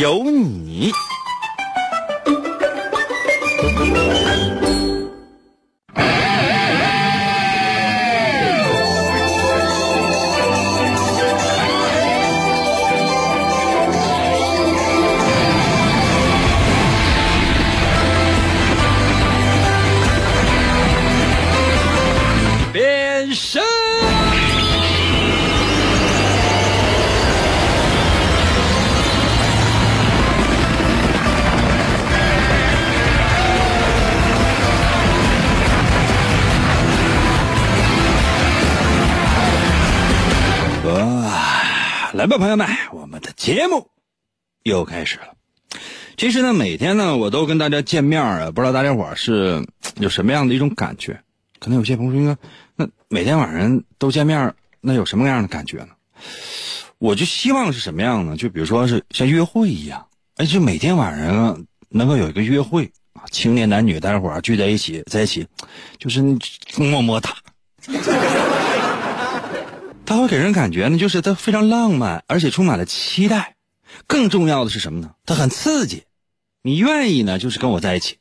有你。来吧，朋友们，我们的节目又开始了。其实呢，每天呢，我都跟大家见面啊，不知道大家伙是有什么样的一种感觉？可能有些朋友说，那每天晚上都见面，那有什么样的感觉呢？我就希望是什么样呢？就比如说是像约会一样，哎，就每天晚上能够有一个约会啊，青年男女大家伙儿聚在一起，在一起，就是么么哒。它会给人感觉呢，就是它非常浪漫，而且充满了期待。更重要的是什么呢？它很刺激，你愿意呢，就是跟我在一起。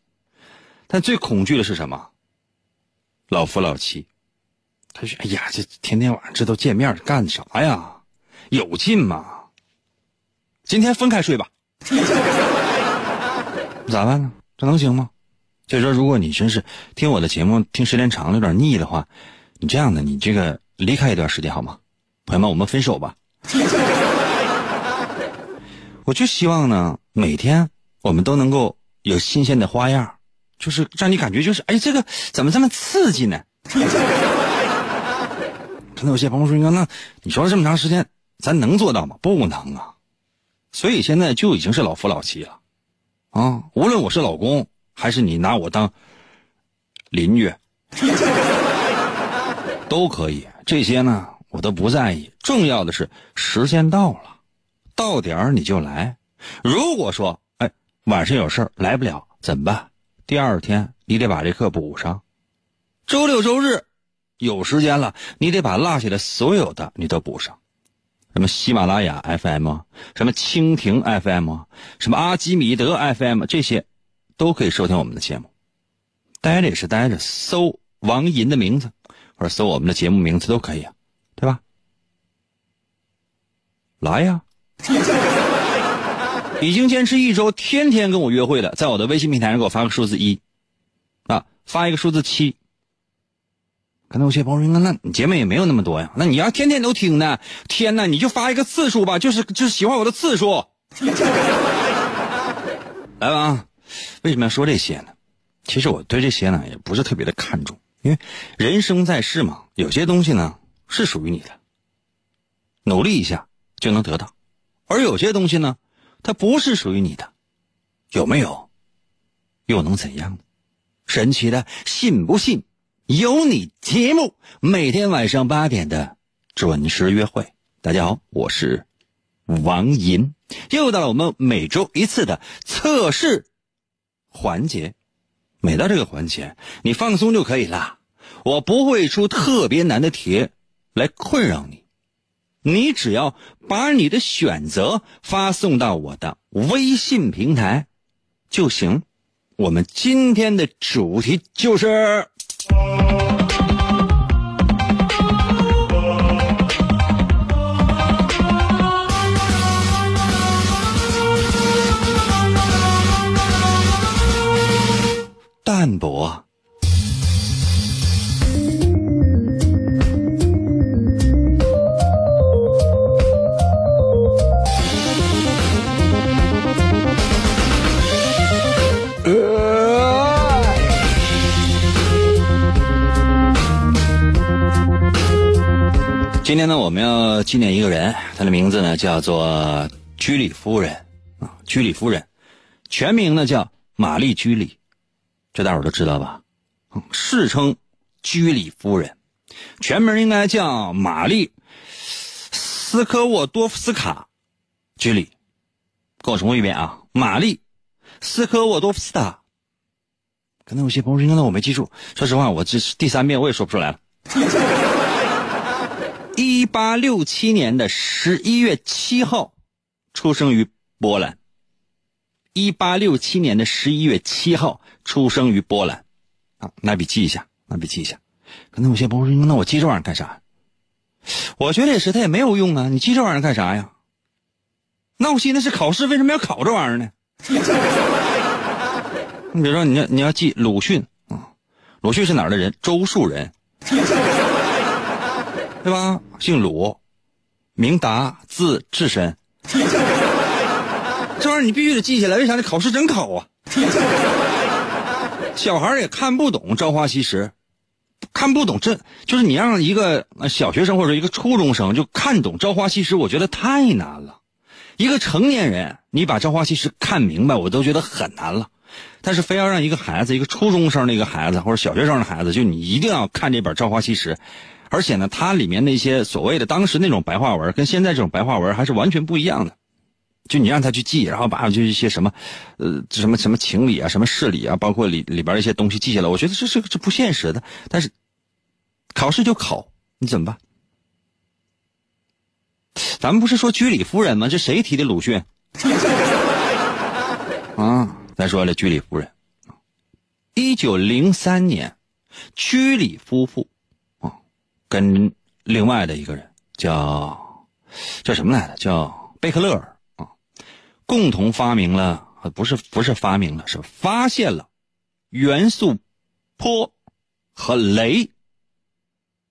但最恐惧的是什么？老夫老妻。他说：“哎呀，这天天晚上这都见面干啥呀？有劲吗？今天分开睡吧。咋办呢？这能行吗？所以说，如果你真是听我的节目听时间长了有点腻的话，你这样的，你这个。”离开一段时间好吗，朋友们，我们分手吧。我就希望呢，每天我们都能够有新鲜的花样，就是让你感觉就是，哎，这个怎么这么刺激呢？可能有些朋友说，那你说了这么长时间，咱能做到吗？不能啊。所以现在就已经是老夫老妻了，啊，无论我是老公，还是你拿我当邻居。都可以，这些呢我都不在意。重要的是时间到了，到点儿你就来。如果说哎晚上有事儿来不了怎么办？第二天你得把这课补上。周六周日有时间了，你得把落下的所有的你都补上。什么喜马拉雅 FM，什么蜻蜓 FM，什么阿基米德 FM，这些都可以收听我们的节目。待着也是待着，搜王银的名字。或者搜我们的节目名字都可以啊，对吧？来呀！已经坚持一周，天天跟我约会的，在我的微信平台上给我发个数字一，啊，发一个数字七。可能有些朋友说，那你节目也没有那么多呀，那你要天天都听呢？天呐，你就发一个次数吧，就是就是喜欢我的次数。来吧，为什么要说这些呢？其实我对这些呢也不是特别的看重。因为人生在世嘛，有些东西呢是属于你的，努力一下就能得到；而有些东西呢，它不是属于你的，有没有？又能怎样呢？神奇的，信不信？有你节目，每天晚上八点的准时约会。大家好，我是王银，又到了我们每周一次的测试环节。每到这个环节，你放松就可以了。我不会出特别难的题来困扰你，你只要把你的选择发送到我的微信平台就行。我们今天的主题就是。淡泊。今天呢，我们要纪念一个人，他的名字呢叫做居里夫人啊，居里夫人，全名呢叫玛丽居里，这大伙都知道吧？世称居里夫人，全名应该叫玛丽斯科沃多夫斯卡居里。跟我重复一遍啊，玛丽斯科沃多夫斯卡。可能有些朋友说：“那我没记住。”说实话，我这是第三遍我也说不出来了。一八六七年的十一月七号，出生于波兰。一八六七年的十一月七号，出生于波兰。啊，拿笔记一下，拿笔记一下。可能有些朋友说：“那我记这玩意儿干啥？”我觉得也是，他也没有用啊。你记这玩意儿干啥呀？那我现在是考试，为什么要考这玩意儿呢？你比如说，你要你要记鲁迅啊，鲁迅是哪儿的人？周树人，对吧？姓鲁，名达，字智深。这玩意儿你必须得记下来，为啥你？考试真考啊！小孩也看不懂《朝花夕拾》，看不懂这就是你让一个小学生或者一个初中生就看懂《朝花夕拾》，我觉得太难了。一个成年人，你把《朝花夕拾》看明白，我都觉得很难了。但是非要让一个孩子，一个初中生的一个孩子或者小学生的孩子，就你一定要看这本《朝花夕拾》，而且呢，它里面那些所谓的当时那种白话文，跟现在这种白话文还是完全不一样的。就你让他去记，然后把就一些什么，呃，什么什么情理啊，什么事理啊，包括里里边一些东西记下来，我觉得这是这不现实的。但是考试就考，你怎么办？咱们不是说居里夫人吗？这谁提的鲁迅？啊，再说了，居里夫人，一九零三年，居里夫妇啊，跟另外的一个人叫叫什么来着？叫贝克勒尔，共同发明了，不是不是发明了，是发现了元素钋和镭，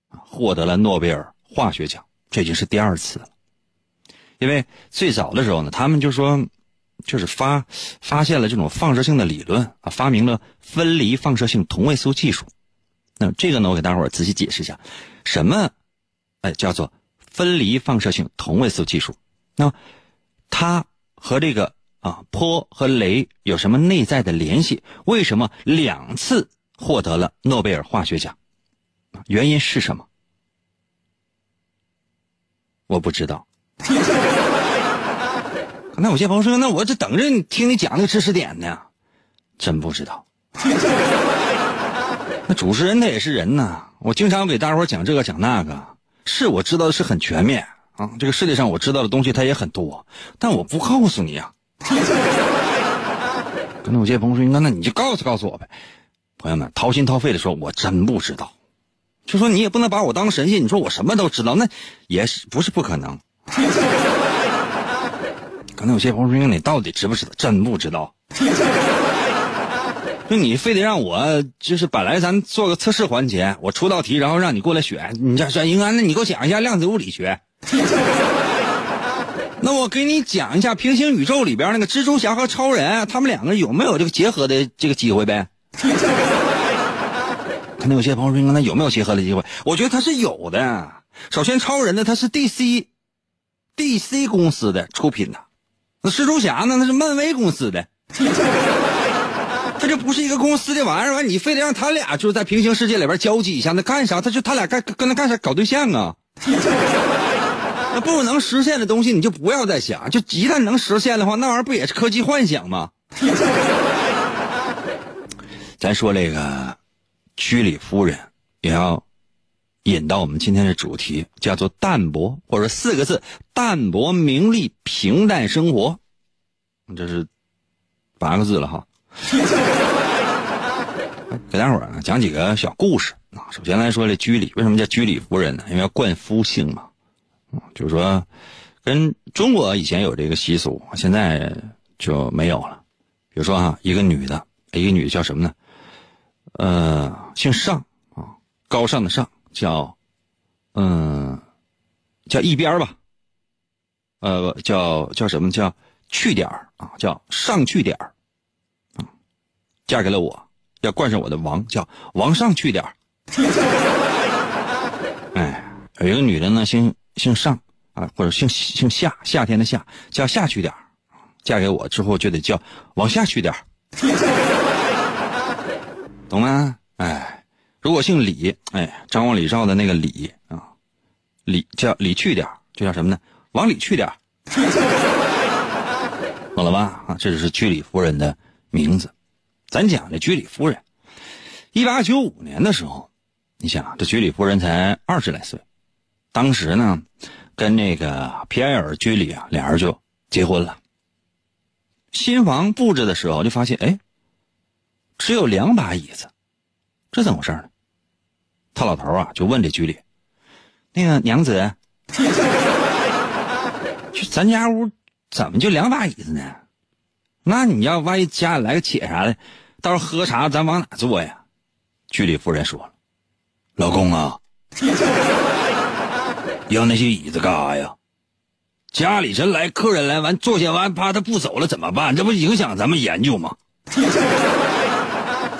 获得了诺贝尔化学奖，这已经是第二次了。因为最早的时候呢，他们就说，就是发发现了这种放射性的理论啊，发明了分离放射性同位素技术。那这个呢，我给大伙儿仔细解释一下，什么，哎，叫做分离放射性同位素技术。那它和这个啊坡和雷有什么内在的联系？为什么两次获得了诺贝尔化学奖？原因是什么？我不知道。那有些朋友说：“那我这等着你听你讲那个知识点呢。”真不知道。那主持人他也是人呐，我经常给大伙讲这个讲那个，是我知道的是很全面啊。这个世界上我知道的东西它也很多，但我不告诉你啊。可能有些朋友说：“那那你就告诉告诉我呗。”朋友们掏心掏肺的说：“我真不知道。”就说你也不能把我当神仙，你说我什么都知道，那也是不是不可能。可能有些朋友说：“你到底知不知道？”真不知道。就你非得让我，就是本来咱做个测试环节，我出道题，然后让你过来选。你这说，应该，那你给我讲一下量子物理学。那我给你讲一下平行宇宙里边那个蜘蛛侠和超人，他们两个有没有这个结合的这个机会呗？可能有些朋友说：“那有没有结合的机会？”我觉得他是有的。首先，超人呢，他是 DC，DC 公司的出品的。那蜘蛛侠呢？那是漫威公司的，他就不是一个公司的玩意儿。完，你非得让他俩就是在平行世界里边交集一下，那干啥？他就他俩干跟他干啥？搞对象啊？那不能实现的东西，你就不要再想。就一旦能实现的话，那玩意儿不也是科技幻想吗？咱说这个居里夫人也要引到我们今天的主题，叫做淡泊，或者四个字：淡泊名利，平淡生活。这是八个字了哈。给大伙儿讲几个小故事啊。首先来说，这居里为什么叫居里夫人呢？因为要冠夫姓嘛。就是说，跟中国以前有这个习俗，现在就没有了。比如说啊，一个女的，一个女的叫什么呢？呃，姓尚啊，高尚的尚。叫，嗯，叫一边吧，呃，叫叫什么叫去点啊？叫上去点啊，嫁给了我，要冠上我的王，叫王上去点 哎，有一个女的呢，姓姓上啊，或者姓姓夏，夏天的夏，叫夏去点嫁给我之后就得叫往下去点懂吗？哎，如果姓李，哎，张王李赵的那个李啊，李叫李去点就叫什么呢？往里去点懂了吧？啊，这就是居里夫人的名字。咱讲这居里夫人，一八九五年的时候，你想这居里夫人才二十来岁，当时呢，跟那个皮埃尔居里啊，俩人就结婚了。新房布置的时候，就发现哎，只有两把椅子，这怎么回事呢？他老头啊，就问这居里，那个娘子，就咱家屋怎么就两把椅子呢？那你要万一家里来个姐啥的，到时候喝茶咱往哪坐呀？居里夫人说了：“老公啊，要那些椅子干啥呀？家里真来客人来完坐下完，怕他不走了怎么办？这不影响咱们研究吗？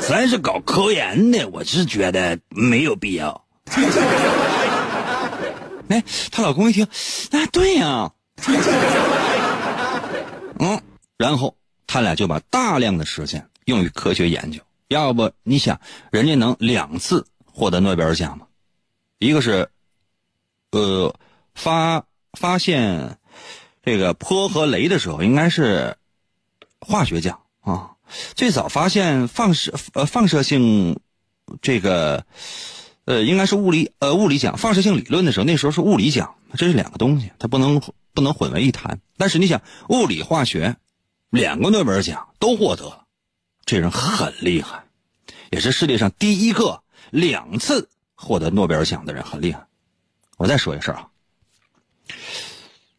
咱是搞科研的，我是觉得没有必要。”哎，她老公一听，那对呀，嗯，然后。他俩就把大量的时间用于科学研究，要不你想，人家能两次获得诺贝尔奖吗？一个是，呃，发发现这个钋和镭的时候，应该是化学奖啊。最早发现放射呃放射性这个呃应该是物理呃物理奖，放射性理论的时候，那时候是物理奖，这是两个东西，它不能不能混为一谈。但是你想，物理化学。两个诺贝尔奖都获得了，这人很厉害，也是世界上第一个两次获得诺贝尔奖的人，很厉害。我再说一事啊，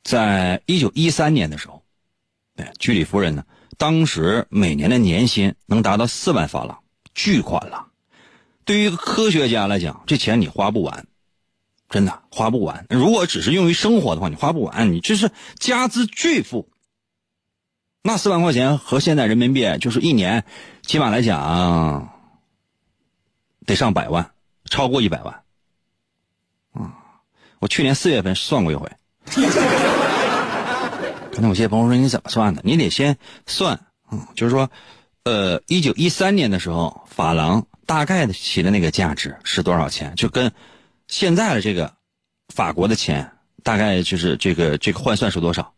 在一九一三年的时候，对居里夫人呢，当时每年的年薪能达到四万法郎，巨款了。对于一个科学家来讲，这钱你花不完，真的花不完。如果只是用于生活的话，你花不完，你这是家资巨富。那四万块钱和现在人民币就是一年，起码来讲得上百万，超过一百万。我去年四月份算过一回。可能有些朋友说你怎么算的？你得先算，嗯，就是说，呃，一九一三年的时候，法郎大概的起的那个价值是多少钱？就跟现在的这个法国的钱大概就是这个这个换算是多少？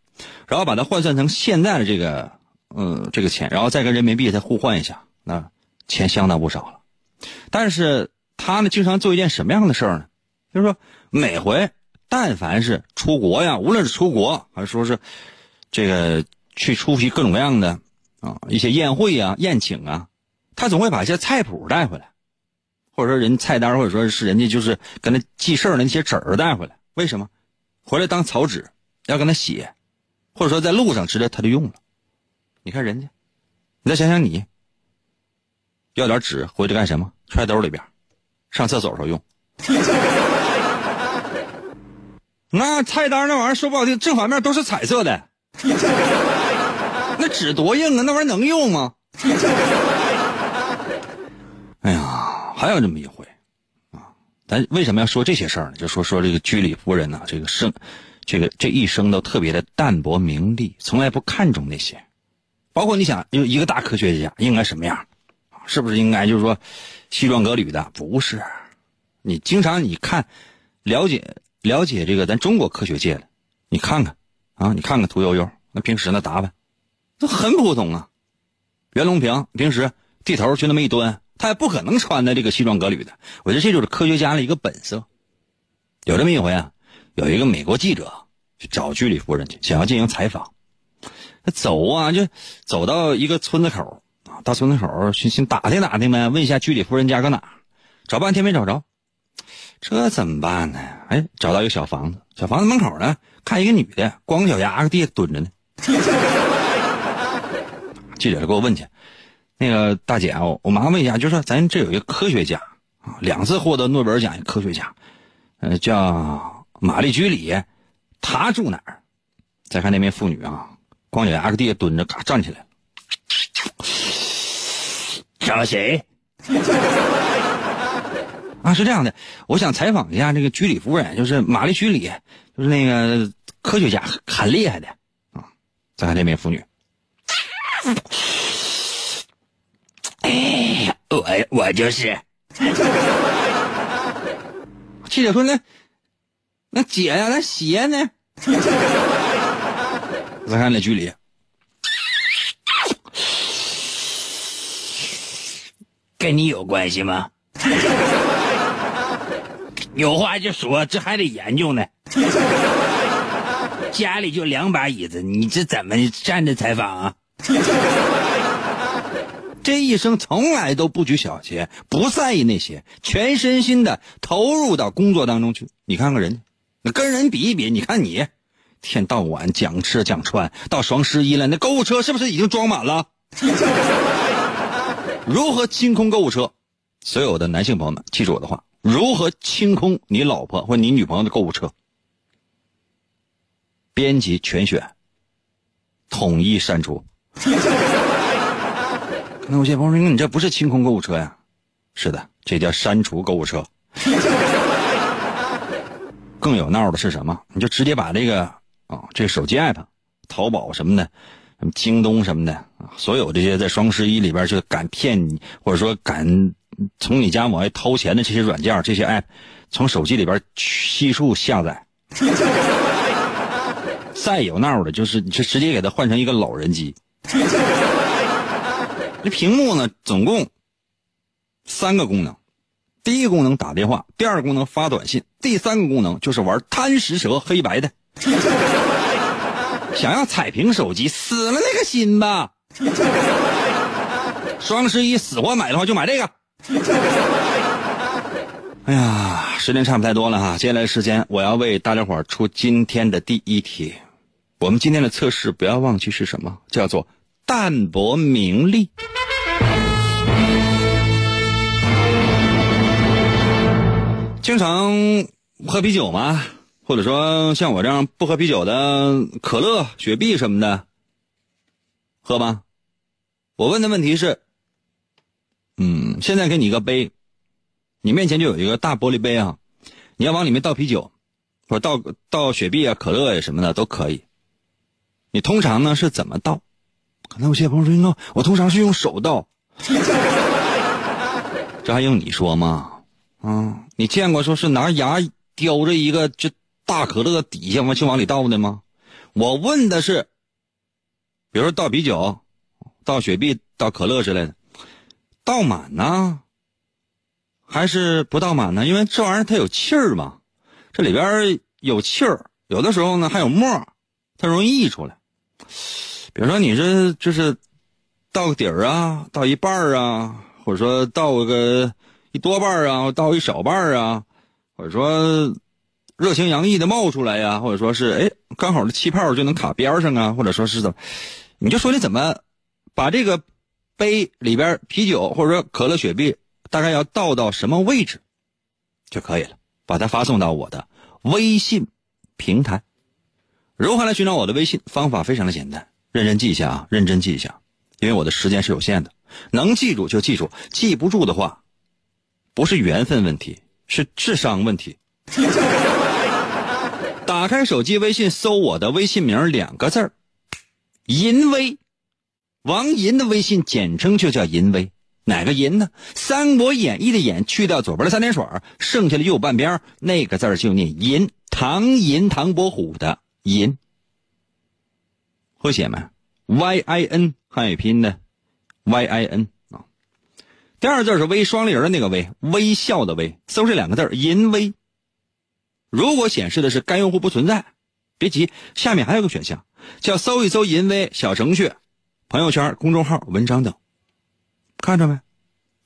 然后把它换算成现在的这个，呃，这个钱，然后再跟人民币再互换一下，那钱相当不少了。但是他呢，经常做一件什么样的事儿呢？就是说，每回但凡是出国呀，无论是出国还是说是这个去出席各种各样的啊一些宴会啊、宴请啊，他总会把一些菜谱带回来，或者说人菜单，或者说是人家就是跟他记事儿的那些纸儿带回来。为什么？回来当草纸，要跟他写。或者说在路上直接他就用了，你看人家，你再想想你，要点纸回去干什么？揣兜里边，上厕所时候用。那菜单那玩意儿说不好听，正反面都是彩色的，那纸多硬啊！那玩意儿能用吗？哎呀，还有这么一回啊！咱为什么要说这些事儿呢？就说说这个居里夫人呐，这个生。这个这一生都特别的淡泊名利，从来不看重那些。包括你想，有一个大科学家应该什么样？是不是应该就是说西装革履的？不是。你经常你看了解了解这个咱中国科学界的，你看看啊，你看看屠呦呦，那平时那打扮都很普通啊。袁隆平平时地头就那么一蹲，他也不可能穿的这个西装革履的。我觉得这就是科学家的一个本色。有这么一回啊。有一个美国记者去找居里夫人去，想要进行采访。他走啊，就走到一个村子口啊，到村子口去先打听打听呗，问一下居里夫人家搁哪。找半天没找着，这怎么办呢？哎，找到一个小房子，小房子门口呢，看一个女的，光脚丫搁地下蹲着呢。记者就给我问去，那个大姐啊，我麻烦问一下，就说咱这有一个科学家啊，两次获得诺贝尔奖一科学家，呃，叫。玛丽居里，她住哪儿？再看那名妇女啊，光脚丫搁地下蹲着，嘎站起来了。找谁？啊，是这样的，我想采访一下这个居里夫人，就是玛丽居里，就是那个科学家，很厉害的啊。再看那名妇女，哎呀，我我就是。记者说：“那那姐呀，那鞋呢？” 再看那距离，跟你有关系吗？有话就说，这还得研究呢。家里就两把椅子，你这怎么站着采访啊？这一生从来都不拘小节，不在意那些，全身心的投入到工作当中去。你看看人家，跟人比一比，你看你，天到晚讲吃讲穿，到双十一了，那购物车是不是已经装满了？如何清空购物车？所有的男性朋友们，记住我的话：如何清空你老婆或你女朋友的购物车？编辑全选，统一删除。那我些朋友说：“你这不是清空购物车呀？”是的，这叫删除购物车。更有闹的是什么？你就直接把这个啊，这个手机 app，淘宝什么的，什么京东什么的啊，所有这些在双十一里边就敢骗你，或者说敢从你家往外掏钱的这些软件，这些 app，从手机里边悉数下载。再有闹的，就是你就直接给它换成一个老人机。这屏幕呢，总共三个功能：第一个功能打电话，第二个功能发短信，第三个功能就是玩贪食蛇黑白的。想要彩屏手机，死了那个心吧！双十一死活买的话，就买这个。哎呀，时间差不太多了哈，接下来时间我要为大家伙出今天的第一题。我们今天的测试不要忘记是什么，叫做淡泊名利。经常喝啤酒吗？或者说像我这样不喝啤酒的，可乐、雪碧什么的，喝吗？我问的问题是，嗯，现在给你一个杯，你面前就有一个大玻璃杯啊，你要往里面倒啤酒，或者倒倒雪碧啊、可乐呀什么的都可以。你通常呢是怎么倒？可能有些朋友说，我通常是用手倒，这还用你说吗？啊，你见过说是拿牙叼着一个这大可乐底下往就往里倒的吗？我问的是，比如说倒啤酒、倒雪碧、倒可乐之类的，倒满呢，还是不倒满呢？因为这玩意儿它有气儿嘛，这里边有气儿，有的时候呢还有沫，它容易溢出来。比如说你这就是倒个底儿啊，倒一半儿啊，或者说倒个。一多半啊，倒一少半啊，或者说热情洋溢的冒出来呀，或者说是哎，刚好这气泡就能卡边上啊，或者说是怎，你就说你怎么把这个杯里边啤酒或者说可乐、雪碧大概要倒到什么位置就可以了，把它发送到我的微信平台。如何来寻找我的微信？方法非常的简单，认真记一下啊，认真记一下，因为我的时间是有限的，能记住就记住，记不住的话。不是缘分问题，是智商问题。打开手机微信，搜我的微信名两个字儿，淫威，王银的微信简称就叫淫威。哪个银呢？《三国演义》的演去掉左边的三点水，剩下的右半边那个字就念银。唐寅，唐伯虎的银，会写吗？Y I N 汉语拼音的 Y I N 啊。第二字是微双立人的那个微，微笑的微，搜这两个字淫威。如果显示的是该用户不存在，别急，下面还有个选项，叫搜一搜淫威小程序、朋友圈、公众号、文章等，看着没？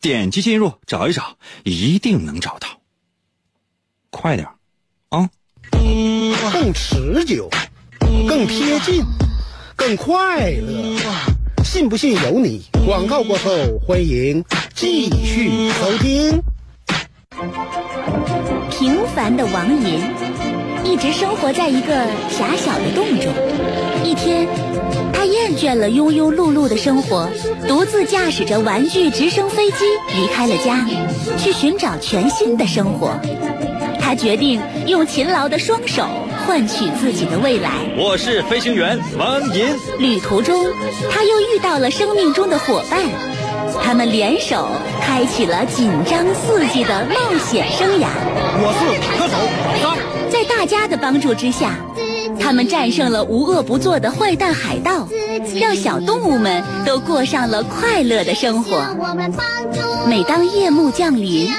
点击进入，找一找，一定能找到。快点啊！更持久，更贴近，更快乐。信不信由你。广告过后，欢迎继续收听。平凡的王银一直生活在一个狭小的洞中。一天，倦了庸庸碌碌的生活，独自驾驶着玩具直升飞机离开了家，去寻找全新的生活。他决定用勤劳的双手。换取自己的未来。我是飞行员王银。旅途中，他又遇到了生命中的伙伴，他们联手开启了紧张刺激的冒险生涯。我是坦克手老张。在大家的帮助之下，他们战胜了无恶不作的坏蛋海盗，让小动物们都过上了快乐的生活。每当夜幕降临，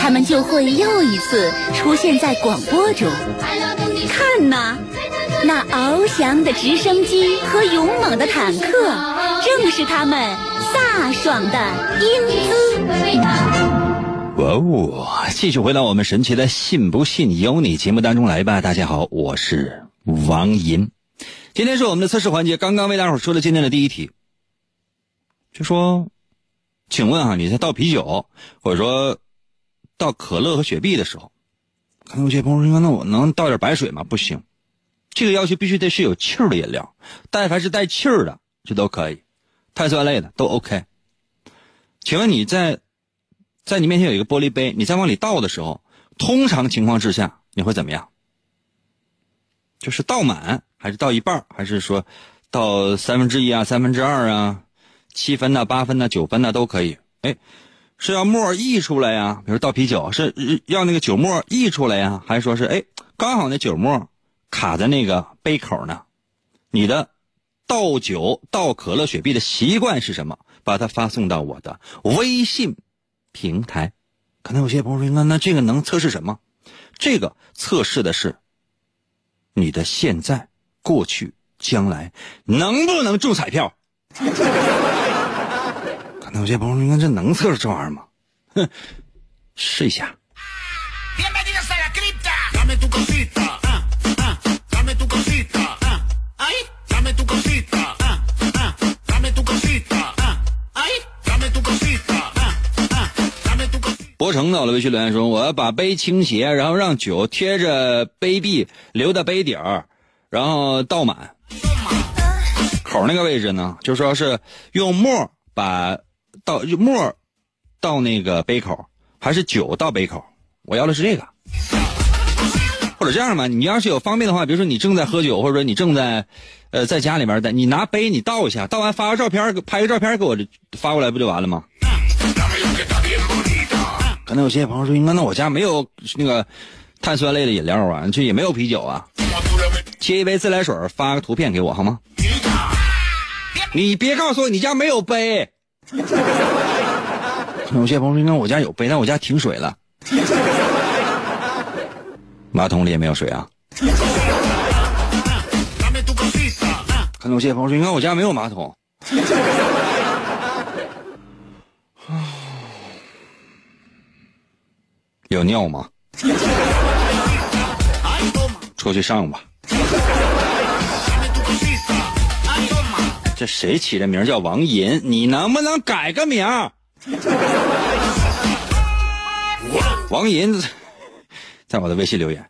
他们就会又一次出现在广播中。看呐，那翱翔的直升机和勇猛的坦克，正是他们飒爽的英姿。哇哦！继续回到我们神奇的“信不信由你”节目当中来吧。大家好，我是王银。今天是我们的测试环节，刚刚为大伙说了今天的第一题，就说，请问啊，你在倒啤酒或者说倒可乐和雪碧的时候，可能有些朋友说，那我能倒点白水吗？不行，这个要求必须得是有气儿的饮料，但凡是带气儿的，这都可以，碳酸类的都 OK。请问你在？在你面前有一个玻璃杯，你在往里倒的时候，通常情况之下你会怎么样？就是倒满，还是倒一半，还是说倒三分之一啊、三分之二啊、七分呐、八分呐、九分呐都可以？哎，是要沫溢出来呀？比如倒啤酒，是要那个酒沫溢出来呀？还是说是哎，刚好那酒沫卡在那个杯口呢？你的倒酒、倒可乐、雪碧的习惯是什么？把它发送到我的微信。平台，可能有些朋友说：“那那这个能测试什么？这个测试的是你的现在、过去、将来能不能中彩票？”可能有些朋友说：“这能测出这玩意儿吗？”哼，试一下。博成到了微信留言说：“我要把杯倾斜，然后让酒贴着杯壁，留在杯底儿，然后倒满口那个位置呢，就说是用沫把倒沫倒那个杯口，还是酒倒杯口？我要的是这个。或者这样吧，你要是有方便的话，比如说你正在喝酒，或者说你正在呃在家里边的，你拿杯你倒一下，倒完发个照片，拍个照片给我发过来，不就完了吗？”可能有些朋友说：“应该那我家没有那个碳酸类的饮料啊，这也没有啤酒啊。”切一杯自来水，发个图片给我好吗？你别告诉我你家没有杯。有些朋友说：“应该我家有杯，但我家停水了，马桶里也没有水啊。”可能有些朋友说：“应该我家没有马桶。”有尿吗？出去上吧。这谁起的名叫王银？你能不能改个名？王银在我的微信留言，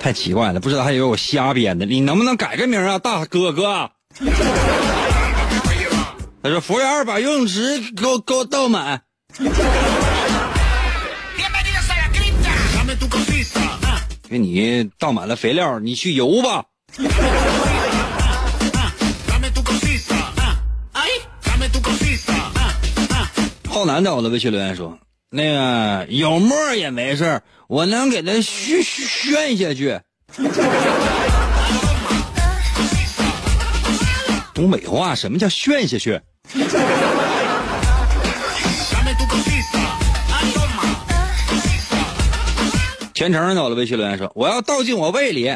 太奇怪了，不知道还以为我瞎编的。你能不能改个名啊，大哥哥？他说：“服务员，把游泳池给我给我倒满。”给你倒满了肥料，你去游吧。浩南在我的微信留言说：“那个有沫也没事我能给他炫炫下去。”东北话，什么叫炫下去？全程到了微信留言说：“我要倒进我胃里，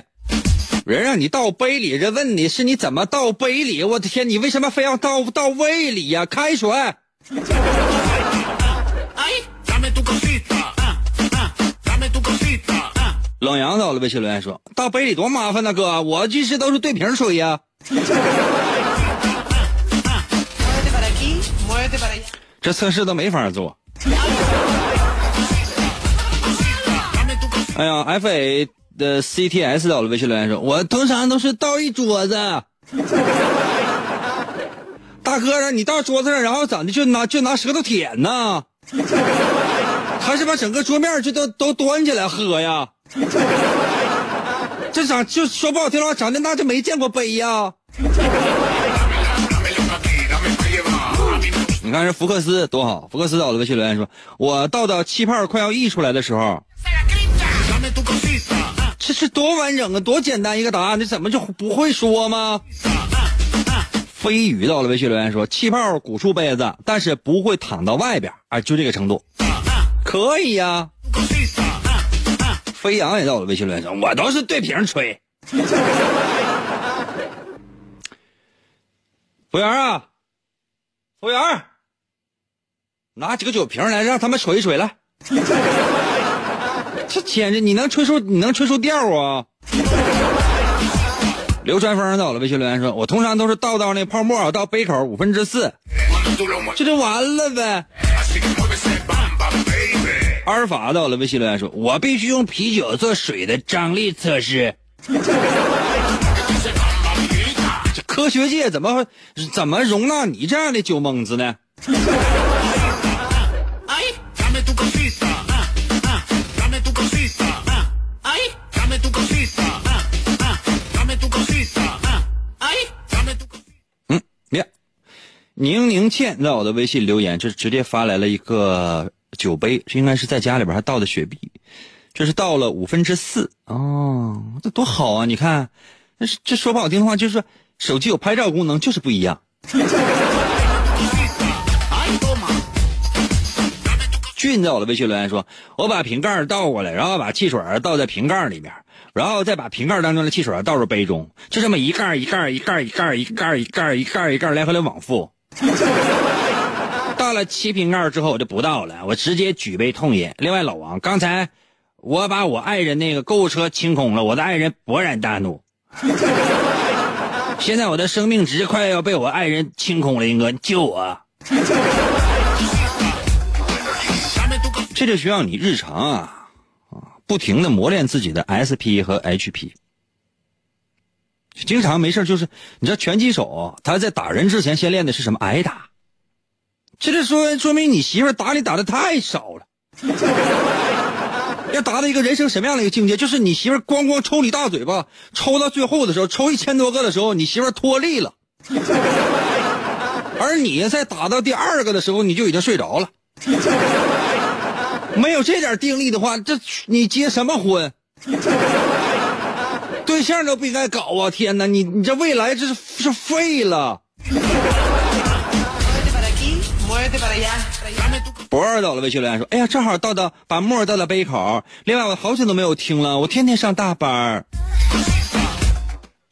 人让你倒杯里，人问你是你怎么倒杯里？我的天，你为什么非要倒倒胃里呀？开水。”冷阳到了微信留言说：“倒杯里多麻烦呢，哥，我这是都是对瓶水呀。”这测试都没法做。哎呀，F A 的 C T S 到了微信留言说：“我通常都是倒一桌子。”大哥，让你倒桌子上，然后咋的？就拿就拿舌头舔呢？还是把整个桌面就都都端起来喝呀？这长就说不好听的话，长这大就没见过杯呀。你看这福克斯多好，福克斯在我的微信留言说，我倒到气泡快要溢出来的时候，这是多完整啊，多简单一个答案，你怎么就不会说吗？飞鱼到了微信留言说，气泡鼓出杯子，但是不会淌到外边，啊，就这个程度，可以呀。飞扬也到了微信留言说，我都是对瓶吹。服务员啊，服务员，拿几个酒瓶来，让他们吹一吹来。这简直你能吹出你能吹出调啊？流川枫到了微信留言说，我通常都是倒到那泡沫到杯口五分之四，这就完了呗。阿尔法到了微信留言说，我必须用啤酒做水的张力测试。这科学界怎么怎么容纳你这样的酒蒙子呢？亮，宁宁倩在我的微信留言，这直接发来了一个酒杯，这应该是在家里边还倒的雪碧，这是倒了五分之四哦，这多好啊！你看，那这说不好听的话，就是说手机有拍照功能，就是不一样。俊在我的微信留言说：“我把瓶盖倒过来，然后把汽水倒在瓶盖里面，然后再把瓶盖当中的汽水倒入杯中，就这么一盖一盖一盖一盖一盖一盖一盖一盖来回的往复。到了七瓶盖之后，我就不倒了，我直接举杯痛饮。另外，老王，刚才我把我爱人那个购物车清空了，我的爱人勃然大怒。现在我的生命值快要被我爱人清空了，英哥，救我！”这就需要你日常啊啊，不停的磨练自己的 SP 和 HP。经常没事就是，你知道拳击手他在打人之前先练的是什么？挨打。这就说说明你媳妇打你打的太少了。要达到一个人生什么样的一个境界？就是你媳妇咣咣抽你大嘴巴，抽到最后的时候，抽一千多个的时候，你媳妇脱力了。而你在打到第二个的时候，你就已经睡着了。没有这点定力的话，这你结什么婚？对象都不应该搞啊！天哪，你你这未来这是是废了。博二到了，微信留言说：“哎呀，正好倒到把沫倒到杯口。另外，我好久都没有听了，我天天上大班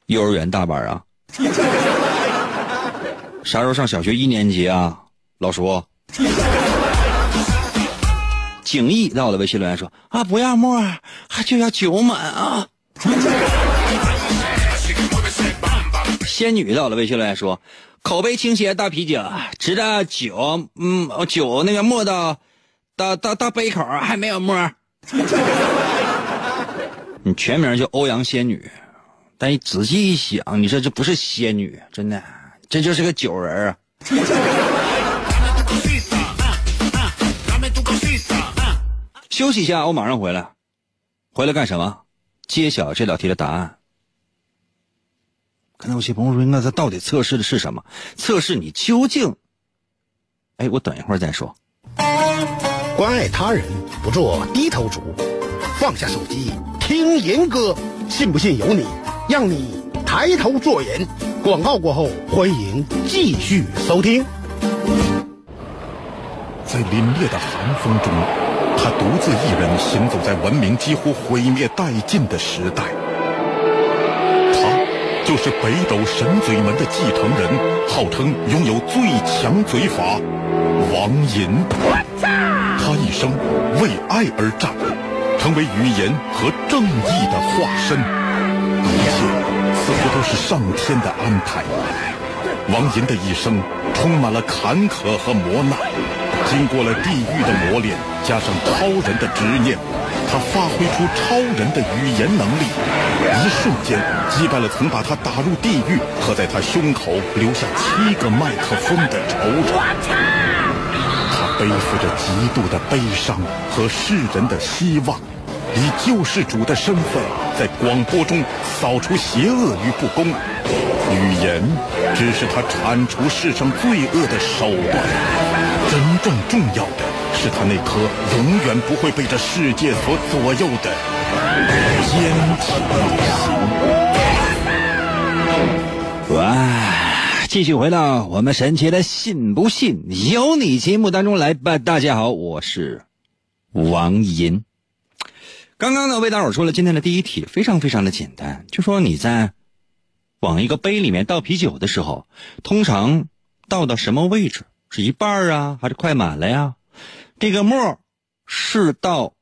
幼儿园大班啊？啥时候上小学一年级啊，老叔？”景逸在我的微信留言说：“啊，不要沫，还就要酒满啊。”仙女在我的微信留言说：“口碑倾斜大啤酒，直到酒，嗯，酒那个沫到，到到到杯口还没有沫。”你全名叫欧阳仙女，但你仔细一想，你说这不是仙女，真的，这就是个酒人啊。休息一下，我马上回来。回来干什么？揭晓这道题的答案。刚才有些朋友说，那他到底测试的是什么？测试你究竟……哎，我等一会儿再说。关爱他人，不做低头族，放下手机听严歌，信不信由你，让你抬头做人。广告过后，欢迎继续收听。在凛冽的寒风中。他独自一人行走在文明几乎毁灭殆尽的时代，他就是北斗神嘴门的继承人，号称拥有最强嘴法王银。他一生为爱而战，成为语言和正义的化身，一切似乎都是上天的安排。王银的一生充满了坎坷和磨难。经过了地狱的磨练，加上超人的执念，他发挥出超人的语言能力，一瞬间击败了曾把他打入地狱和在他胸口留下七个麦克风的仇人。他背负着极度的悲伤和世人的希望，以救世主的身份，在广播中扫除邪恶与不公。语言只是他铲除世上罪恶的手段，真正重要的是他那颗永远不会被这世界所左右的坚强心。哇！继续回到我们神奇的“信不信由你”节目当中来吧。大家好，我是王银。刚刚呢，魏大伙说了今天的第一题，非常非常的简单，就说你在往一个杯里面倒啤酒的时候，通常倒到什么位置？是一半啊，还是快满了呀？这个沫是到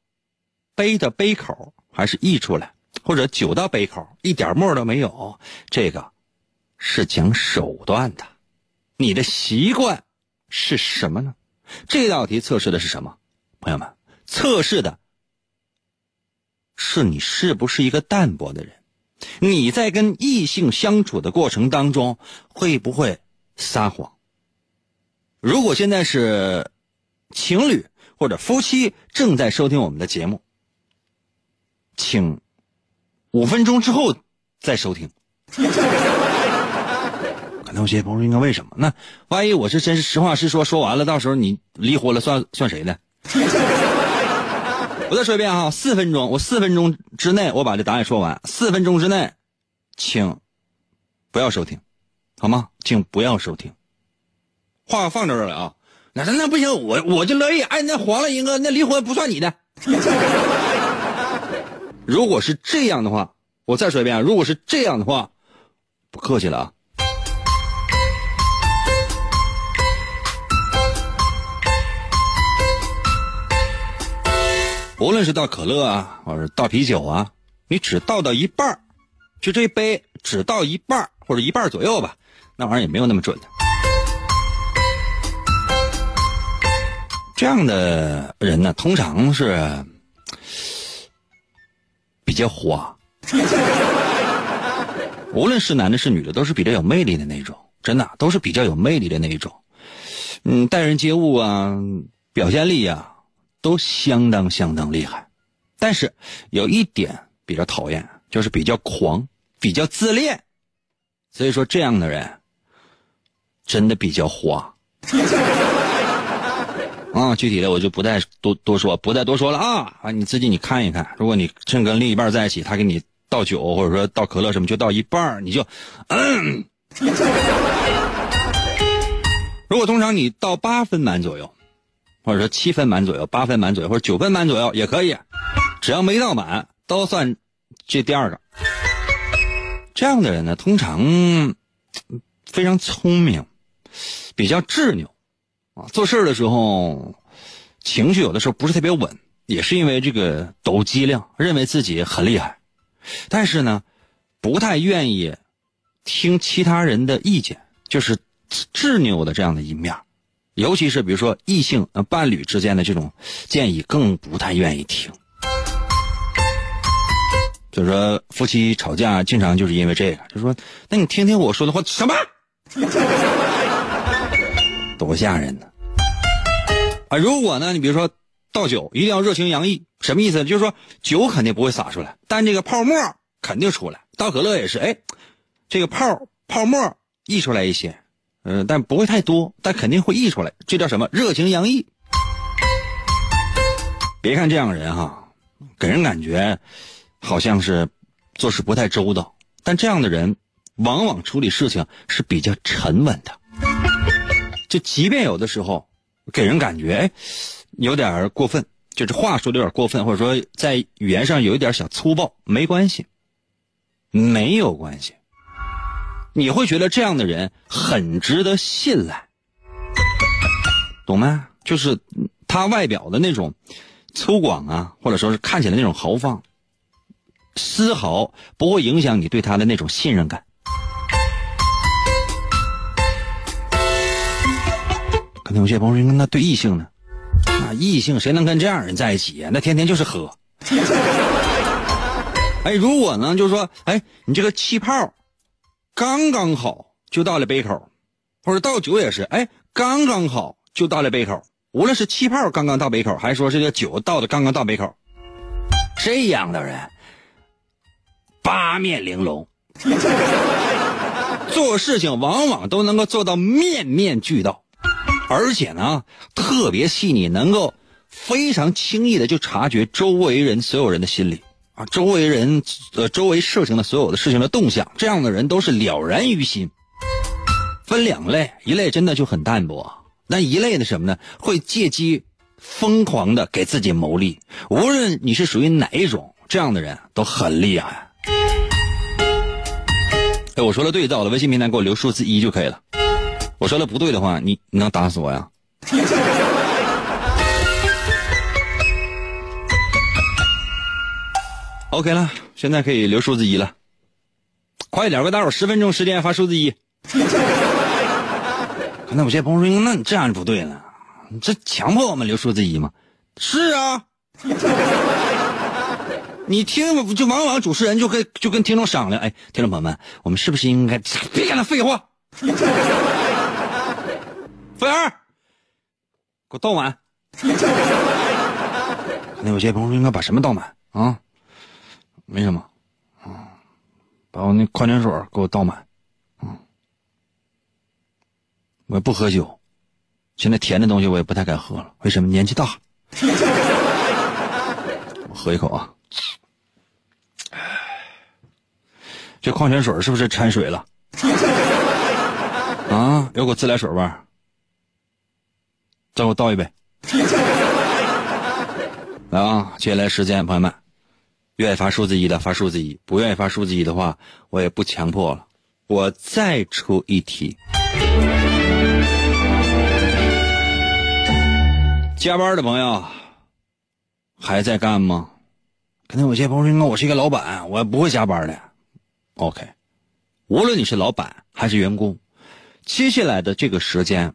杯的杯口，还是溢出来，或者酒到杯口一点沫都没有？这个。是讲手段的，你的习惯是什么呢？这道题测试的是什么？朋友们，测试的是你是不是一个淡泊的人？你在跟异性相处的过程当中会不会撒谎？如果现在是情侣或者夫妻正在收听我们的节目，请五分钟之后再收听。可能有些朋友应该为什么？那万一我是真实话实说，说完了，到时候你离婚了，算算谁的？我再说一遍哈，四分钟，我四分钟之内我把这答案说完，四分钟之内，请不要收听，好吗？请不要收听。话放这儿了啊，那那不行，我我就乐意。哎，那黄了，英哥，那离婚不算你的。如果是这样的话，我再说一遍，如果是这样的话，不客气了啊。无论是倒可乐啊，或者倒啤酒啊，你只倒到一半儿就这杯只倒一半儿或者一半左右吧，那玩意儿也没有那么准的。这样的人呢，通常是比较花，无论是男的是女的，都是比较有魅力的那种，真的都是比较有魅力的那一种。嗯，待人接物啊，表现力呀。都相当相当厉害，但是有一点比较讨厌，就是比较狂，比较自恋，所以说这样的人真的比较花。啊，具体的我就不再多多说，不再多说了啊啊！你自己你看一看，如果你正跟另一半在一起，他给你倒酒或者说倒可乐什么，就倒一半你就嗯。如果通常你倒八分满左右。或者说七分满左右，八分满左右，或者九分满左右也可以，只要没到满都算这第二个。这样的人呢，通常非常聪明，比较执拗做事的时候情绪有的时候不是特别稳，也是因为这个抖机灵，认为自己很厉害，但是呢，不太愿意听其他人的意见，就是执拗的这样的一面。尤其是比如说异性伴侣之间的这种建议，更不太愿意听。就说夫妻吵架，经常就是因为这个，就说那你听听我说的话，什么？多吓人呢！啊，如果呢，你比如说倒酒，一定要热情洋溢，什么意思？就是说酒肯定不会洒出来，但这个泡沫肯定出来。倒可乐也是，哎，这个泡泡沫溢出来一些。嗯，但不会太多，但肯定会溢出来。这叫什么？热情洋溢。别看这样的人哈，给人感觉好像是做事不太周到，但这样的人往往处理事情是比较沉稳的。就即便有的时候给人感觉有点过分，就是话说的有点过分，或者说在语言上有一点小粗暴，没关系，没有关系。你会觉得这样的人很值得信赖，懂吗？就是他外表的那种粗犷啊，或者说是看起来那种豪放，丝毫不会影响你对他的那种信任感。可能有些朋友说，那对异性呢？啊，异性谁能跟这样人在一起呀？那天天就是喝。哎，如果呢，就是说，哎，你这个气泡。刚刚好就到了杯口，或者倒酒也是，哎，刚刚好就到了杯口。无论是气泡刚刚到杯口，还是说这个酒倒的刚刚到杯口，这样的人八面玲珑，做事情往往都能够做到面面俱到，而且呢特别细腻，能够非常轻易的就察觉周围人所有人的心理啊，周围人呃周围事情的所有的事情的动向，这样的人都是了然于心。分两类，一类真的就很淡薄，那一类的什么呢？会借机疯狂的给自己谋利。无论你是属于哪一种，这样的人都很厉害。哎，我说的对，在我的微信平台给我留数字一就可以了。我说的不对的话，你你能打死我呀？OK 了，现在可以留数字一了。快点，给大伙十分钟时间发数字一。那我这朋友说：“那你这样就不对了，你这强迫我们留数字一吗？”是啊，你听，就往往主持人就跟就跟听众商量：“哎，听众朋友们，我们是不是应该别跟他废话？”服务员，给我倒满。那有些朋友说：“应该把什么倒满啊？”没什么，啊，把我那矿泉水给我倒满。啊我也不喝酒，现在甜的东西我也不太敢喝了。为什么？年纪大。我喝一口啊，这矿泉水是不是掺水了？啊，有股自来水味。再给我倒一杯。来 啊，接下来时间，朋友们，愿意发数字一的发数字一，不愿意发数字一的话，我也不强迫了。我再出一题。加班的朋友还在干吗？可能有些朋友说：“我是一个老板，我不会加班的。” OK，无论你是老板还是员工，接下来的这个时间，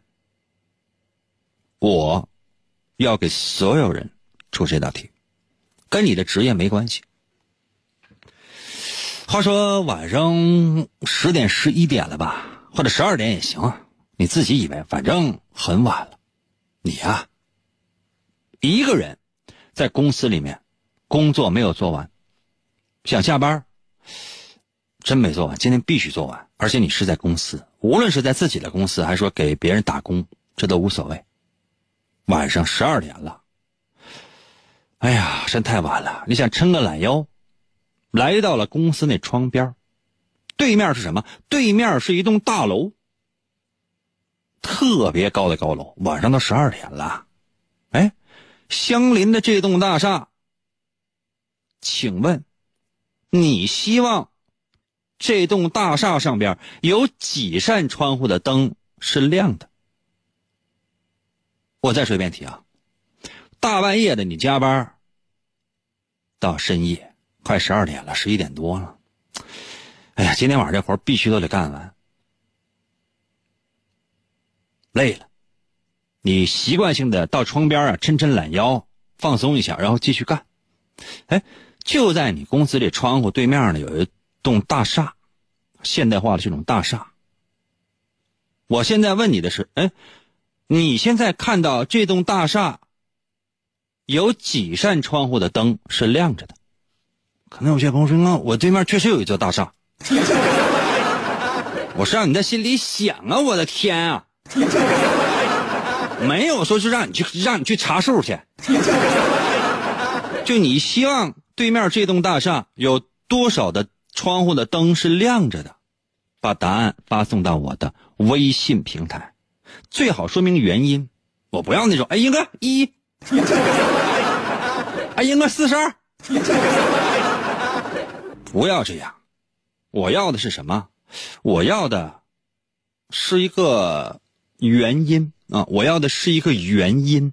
我要给所有人出这道题，跟你的职业没关系。话说晚上十点、十一点了吧，或者十二点也行，你自己以为，反正很晚了，你呀。一个人在公司里面工作没有做完，想下班，真没做完。今天必须做完，而且你是在公司，无论是在自己的公司，还是说给别人打工，这都无所谓。晚上十二点了，哎呀，真太晚了。你想撑个懒腰，来到了公司那窗边，对面是什么？对面是一栋大楼，特别高的高楼。晚上都十二点了，哎。相邻的这栋大厦，请问，你希望这栋大厦上边有几扇窗户的灯是亮的？我再说一遍题啊，大半夜的你加班，到深夜快十二点了，十一点多了，哎呀，今天晚上这活必须都得干完，累了。你习惯性的到窗边啊，抻抻懒腰，放松一下，然后继续干。哎，就在你公司这窗户对面呢，有一栋大厦，现代化的这种大厦。我现在问你的是，哎，你现在看到这栋大厦有几扇窗户的灯是亮着的？可能有些朋友说，啊我对面确实有一座大厦。我是让你在心里想啊，我的天啊！没有说是让你去让你去查数去，就你希望对面这栋大厦有多少的窗户的灯是亮着的，把答案发送到我的微信平台，最好说明原因。我不要那种哎，英哥一，哎，英哥 四十二，不要这样。我要的是什么？我要的是一个原因。啊，我要的是一个原因。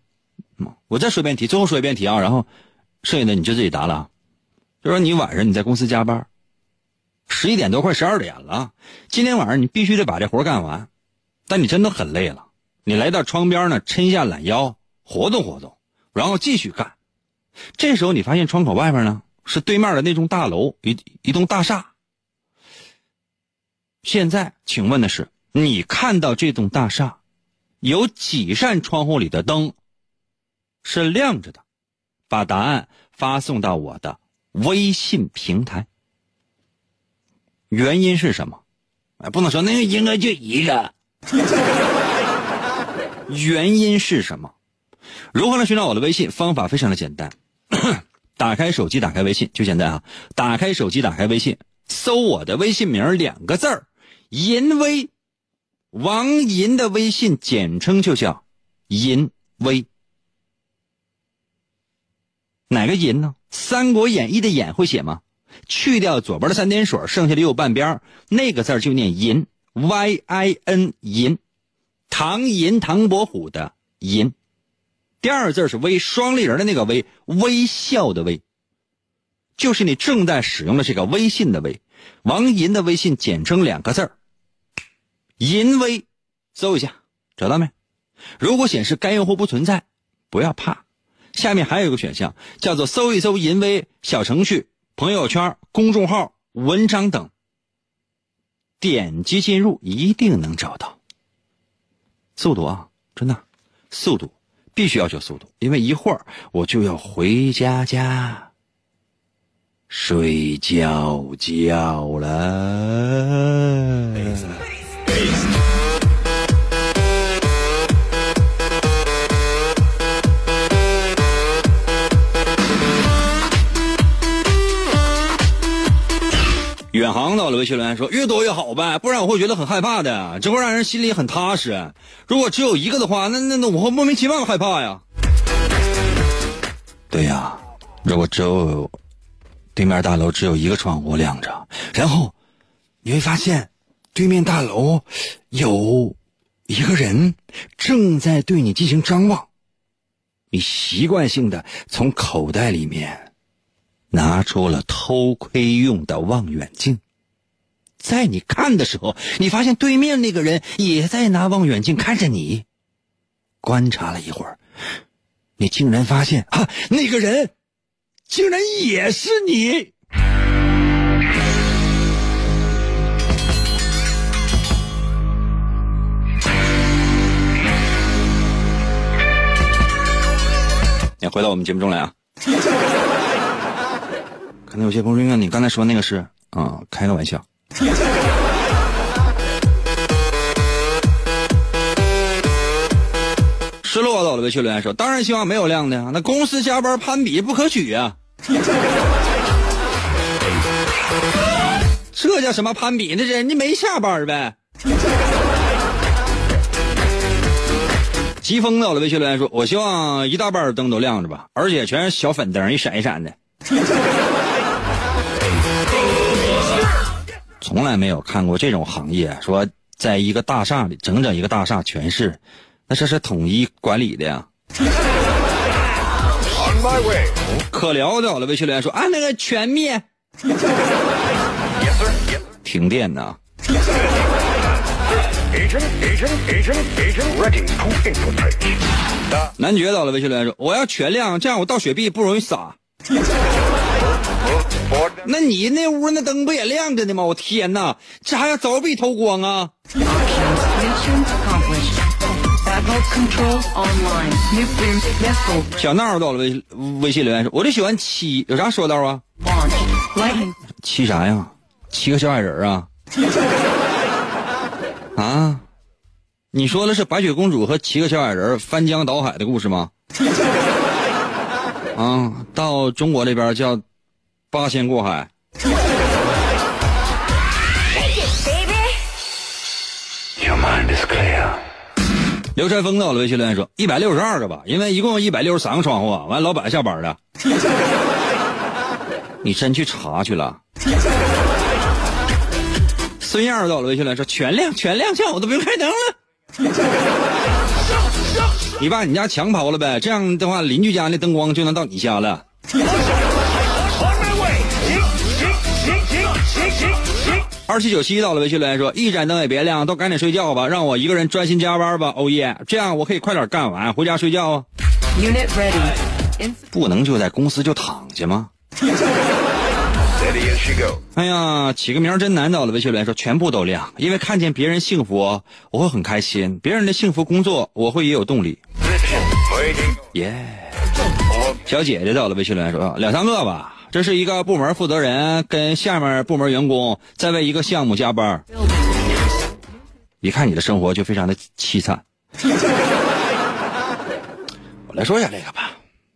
我再说一遍题，最后说一遍题啊，然后剩下的你就自己答了。就说你晚上你在公司加班，十一点多快十二点了，今天晚上你必须得把这活干完，但你真的很累了，你来到窗边呢，抻下懒腰，活动活动，然后继续干。这时候你发现窗口外面呢是对面的那栋大楼，一一栋大厦。现在请问的是，你看到这栋大厦？有几扇窗户里的灯是亮着的？把答案发送到我的微信平台。原因是什么？哎，不能说那个应该就一个。原因是什么？如何来寻找我的微信？方法非常的简单，打开手机，打开微信就简单啊！打开手机，打开微信，搜我的微信名两个字儿，银威，王银的微信简称就叫银威。哪个银呢？《三国演义》的演会写吗？去掉左边的三点水，剩下的右半边那个字就念银，Y I N 银，唐银唐伯虎的银。第二字是微，双立人的那个微，微笑的微，就是你正在使用的这个微信的微，王银的微信简称两个字儿，银微，搜一下，找到没？如果显示该用户不存在，不要怕，下面还有一个选项叫做搜一搜银微小程序、朋友圈、公众号、文章等，点击进入一定能找到。速度啊，真的，速度。必须要求速度，因为一会儿我就要回家家睡觉觉了。远航到了，微信留言说：“越多越好呗，不然我会觉得很害怕的，这会让人心里很踏实。如果只有一个的话，那那那我会莫名其妙的害怕呀。”对呀，如果只有对面大楼只有一个窗户亮着，然后你会发现对面大楼有一个人正在对你进行张望，你习惯性的从口袋里面。拿出了偷窥用的望远镜，在你看的时候，你发现对面那个人也在拿望远镜看着你。观察了一会儿，你竟然发现啊，那个人竟然也是你。你回到我们节目中来啊。可能有些朋友说：“你刚才说那个是啊，开个玩笑。”失落到了微信留言说：“当然希望没有亮的呀，那公司加班攀比不可取呀。”这叫什么攀比？那人家没下班呗。疾风到了微信留言说：“我希望一大半灯都亮着吧，而且全是小粉灯，一闪一闪的。”从来没有看过这种行业，说在一个大厦里，整整一个大厦全是，那这是统一管理的呀。可聊的了，微信留言说啊，那个全灭，停电呢。男爵到了，微信留言说我要全亮，这样我倒雪碧不容易洒。那你那屋那灯不也亮着呢吗？我天哪，这还要凿壁偷光啊！小闹到了微微信留言说：“我就喜欢七，有啥说道啊？七啥呀？七个小矮人啊？啊？你说的是白雪公主和七个小矮人翻江倒海的故事吗？啊，到中国这边叫。”八仙过海。刘川峰到了微信留言说：“一百六十二个吧，因为一共一百六十三个窗户。”完，老板下班了。你真去查去了？孙燕到了微信留言说：“全亮，全亮，这样我都不用开灯了。”你把你家墙刨了呗，这样的话邻居家那灯光就能到你家了。二七九七到了，微信留言说：“一盏灯也别亮，都赶紧睡觉吧，让我一个人专心加班吧。”欧耶，这样我可以快点干完，回家睡觉啊。不能就在公司就躺下吗？哎呀，起个名真难。到了，微信留言说：“全部都亮，因为看见别人幸福，我会很开心；别人的幸福工作，我会也有动力。”耶，小姐姐到了，微信留言说：“两三个吧。”这是一个部门负责人跟下面部门员工在为一个项目加班。一看你的生活就非常的凄惨。我来说一下这个吧，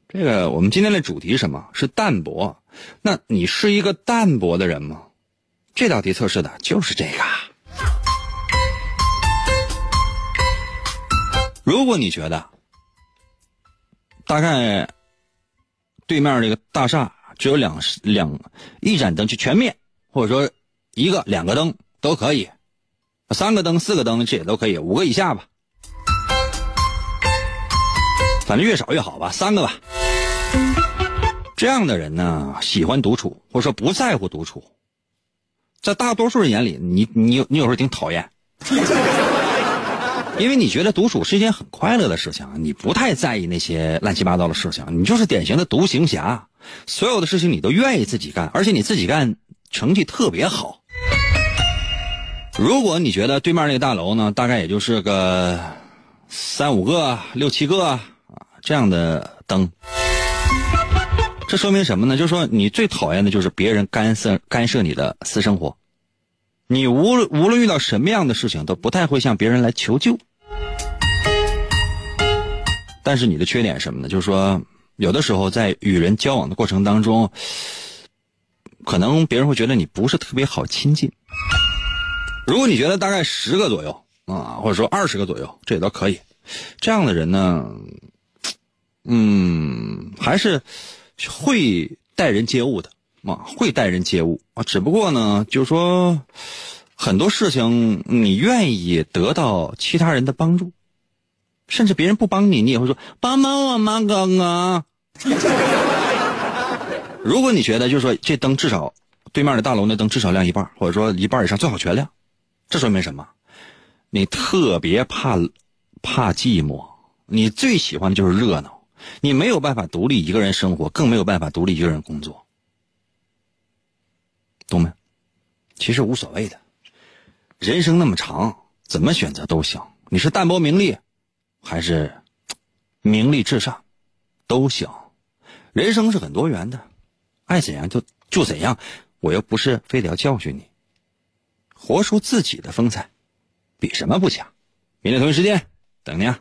这个我们今天的主题什么？是淡泊。那你是一个淡泊的人吗？这道题测试的就是这个。如果你觉得大概对面这个大厦只有两两一盏灯就全灭，或者说一个两个灯都可以，三个灯四个灯这也都可以，五个以下吧，反正越少越好吧，三个吧。这样的人呢，喜欢独处，或者说不在乎独处，在大多数人眼里，你你你有时候挺讨厌。因为你觉得独处是一件很快乐的事情，你不太在意那些乱七八糟的事情，你就是典型的独行侠，所有的事情你都愿意自己干，而且你自己干成绩特别好。如果你觉得对面那个大楼呢，大概也就是个三五个、六七个啊这样的灯，这说明什么呢？就是说你最讨厌的就是别人干涉干涉你的私生活。你无论无论遇到什么样的事情，都不太会向别人来求救。但是你的缺点是什么呢？就是说，有的时候在与人交往的过程当中，可能别人会觉得你不是特别好亲近。如果你觉得大概十个左右啊，或者说二十个左右，这也都可以。这样的人呢，嗯，还是会待人接物的。啊，会待人接物啊，只不过呢，就是说，很多事情你愿意得到其他人的帮助，甚至别人不帮你，你也会说帮帮我嘛，哥哥。如果你觉得就是说这灯至少对面的大楼那灯至少亮一半，或者说一半以上最好全亮，这说明什么？你特别怕怕寂寞，你最喜欢的就是热闹，你没有办法独立一个人生活，更没有办法独立一个人工作。懂没？其实无所谓的，人生那么长，怎么选择都行。你是淡泊名利，还是名利至上，都行。人生是很多元的，爱怎样就就怎样。我又不是非得要教训你，活出自己的风采，比什么不强？明天同一时间等你啊。